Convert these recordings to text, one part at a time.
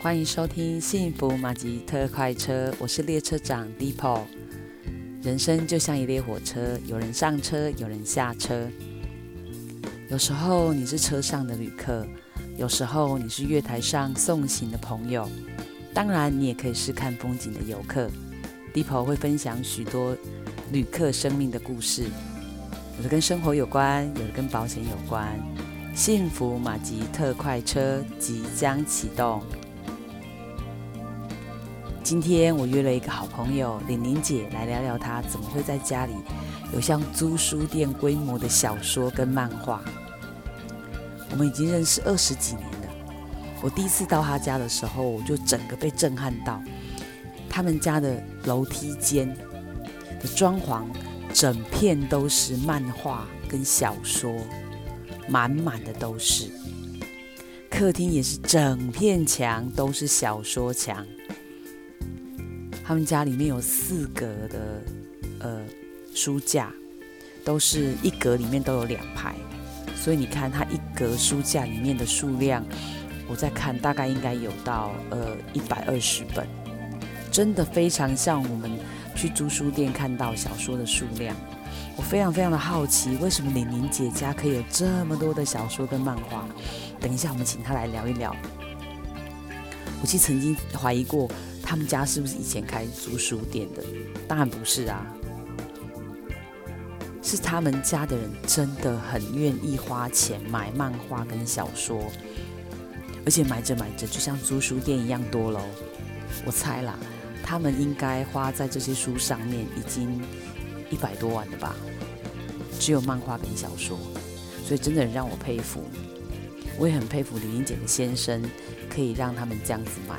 欢迎收听幸福马吉特快车，我是列车长 d e p o。人生就像一列火车，有人上车，有人下车。有时候你是车上的旅客，有时候你是月台上送行的朋友，当然你也可以是看风景的游客。Deepo 会分享许多旅客生命的故事，有的跟生活有关，有的跟保险有关。幸福马吉特快车即将启动。今天我约了一个好朋友玲玲姐来聊聊，她怎么会在家里有像租书店规模的小说跟漫画。我们已经认识二十几年了。我第一次到她家的时候，我就整个被震撼到。他们家的楼梯间的装潢，整片都是漫画跟小说，满满的都是。客厅也是整片墙都是小说墙。他们家里面有四格的呃书架，都是一格里面都有两排，所以你看它一格书架里面的数量，我在看大概应该有到呃一百二十本，真的非常像我们去租书店看到小说的数量。我非常非常的好奇，为什么李玲姐家可以有这么多的小说跟漫画？等一下我们请她来聊一聊。我其实曾经怀疑过。他们家是不是以前开租书店的？当然不是啊，是他们家的人真的很愿意花钱买漫画跟小说，而且买着买着就像租书店一样多喽。我猜啦，他们应该花在这些书上面已经一百多万了吧？只有漫画跟小说，所以真的很让我佩服。我也很佩服李英姐的先生，可以让他们这样子买。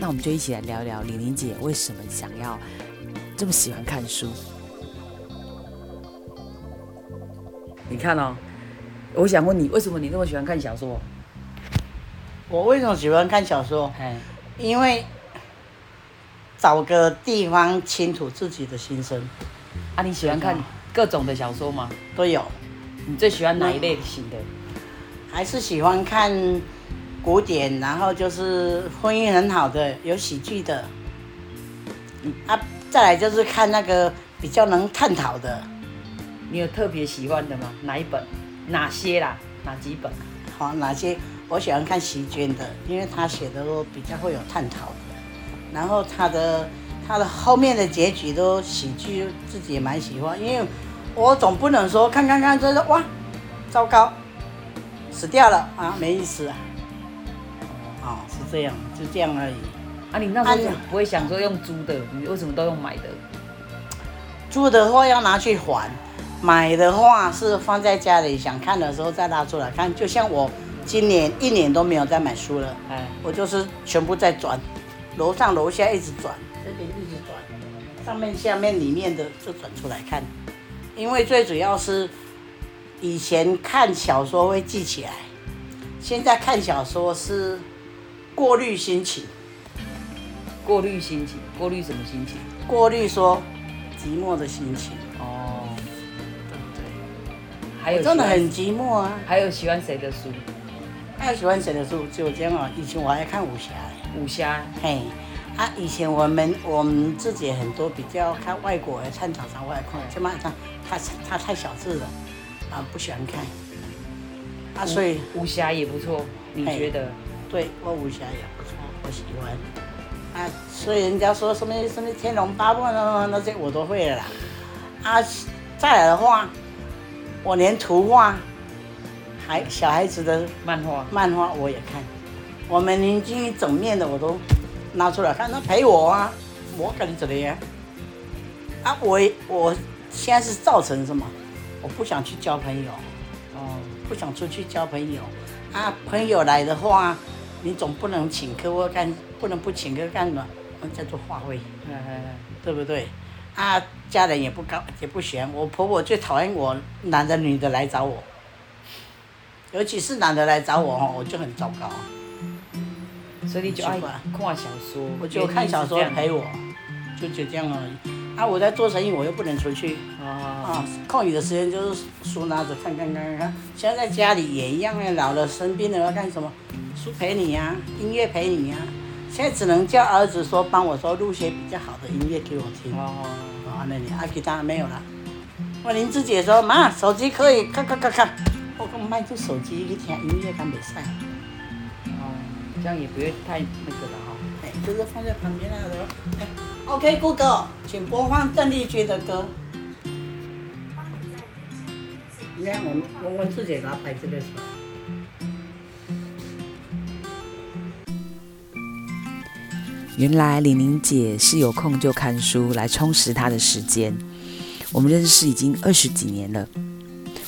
那我们就一起来聊聊玲玲姐为什么想要这么喜欢看书。你看哦，我想问你，为什么你那么喜欢看小说？我为什么喜欢看小说？因为找个地方倾吐自己的心声。啊，你喜欢看各种的小说吗？都有。你最喜欢哪一类型的？还是喜欢看。古典，然后就是婚姻很好的，有喜剧的，啊，再来就是看那个比较能探讨的。你有特别喜欢的吗？哪一本？哪些啦？哪几本？好，哪些？我喜欢看席绢的，因为他写的都比较会有探讨的，然后他的他的后面的结局都喜剧，自己也蛮喜欢。因为我总不能说看看看，这是哇，糟糕，死掉了啊，没意思啊。这样，就这样而已。啊，你那时候不会想说用租的，你为什么都用买的？租的话要拿去还，买的话是放在家里，想看的时候再拿出来看。就像我今年一年都没有再买书了，哎，我就是全部在转，楼上楼下一直转，这边一直转，上面下面里面的就转出来看。因为最主要是以前看小说会记起来，现在看小说是。过滤心情，过滤心情，过滤什么心情？过滤说寂寞的心情。哦，对不对？还有真的很寂寞啊。还有喜欢谁的书？还有喜欢谁的书？就这样啊。以前我还看武侠。武侠。嘿，啊，以前我们我们自己很多比较看外国的，看长长外国，就嘛他他他太小字了，啊，不喜欢看。啊，所以武侠也不错，你觉得？对，我武侠也不错，我喜欢。啊，所以人家说什么什么天龙八部那那些我都会了啦。啊，再来的话，我连图画，还小孩子的漫画，漫画我也看。我们邻居整面的我都拿出来看，他陪我啊，我跟你怎么样？啊，我我现在是造成什么？我不想去交朋友，哦，不想出去交朋友。啊，朋友来的话。你总不能请客或干，不能不请客干嘛？叫做话费，对不对？啊，家人也不高，也不喜欢。我婆婆最讨厌我男的女的来找我，尤其是男的来找我哦，我就很糟糕。所以你就爱看小说，我就看小说陪我，就就这样而已。啊，我在做生意，我又不能出去。哦。啊，空余的时间就是书拿着看看看看看。现在在家里也一样啊，老了生病了要干什么？书陪你呀、啊，音乐陪你呀、啊。现在只能叫儿子说帮我说录些比较好的音乐给我听。哦。哦，那你阿其他没有了。我林志姐说妈，手机可以咔咔咔咔。我讲卖出手机去听音乐敢袂使。哦，这样也不会太那个了哈。哎，就是放在旁边那个。哎，OK，Google，请播放邓丽君的歌。你看，我我我自己给他拍这个出来。原来玲玲姐是有空就看书来充实她的时间。我们认识已经二十几年了。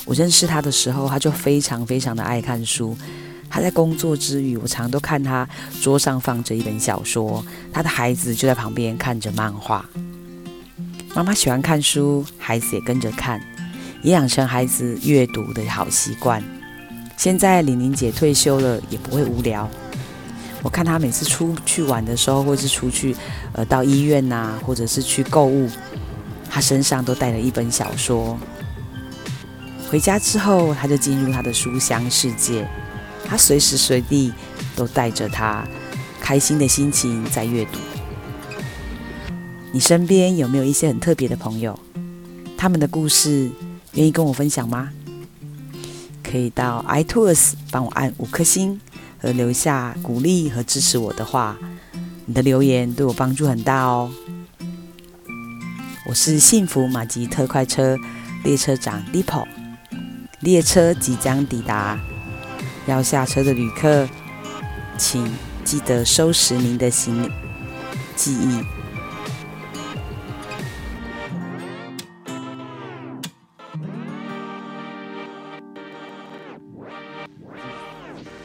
我认识她的时候，她就非常非常的爱看书。她在工作之余，我常都看她桌上放着一本小说，她的孩子就在旁边看着漫画。妈妈喜欢看书，孩子也跟着看。也养成孩子阅读的好习惯。现在玲玲姐退休了，也不会无聊。我看他每次出去玩的时候，或是出去，呃，到医院呐、或者是去购物，他身上都带了一本小说。回家之后，他就进入他的书香世界。他随时随地都带着他开心的心情在阅读。你身边有没有一些很特别的朋友？他们的故事？愿意跟我分享吗？可以到 iTunes 帮我按五颗星和留下鼓励和支持我的话，你的留言对我帮助很大哦。我是幸福马吉特快车列车长 Lipo，列车即将抵达，要下车的旅客，请记得收拾您的行李记忆。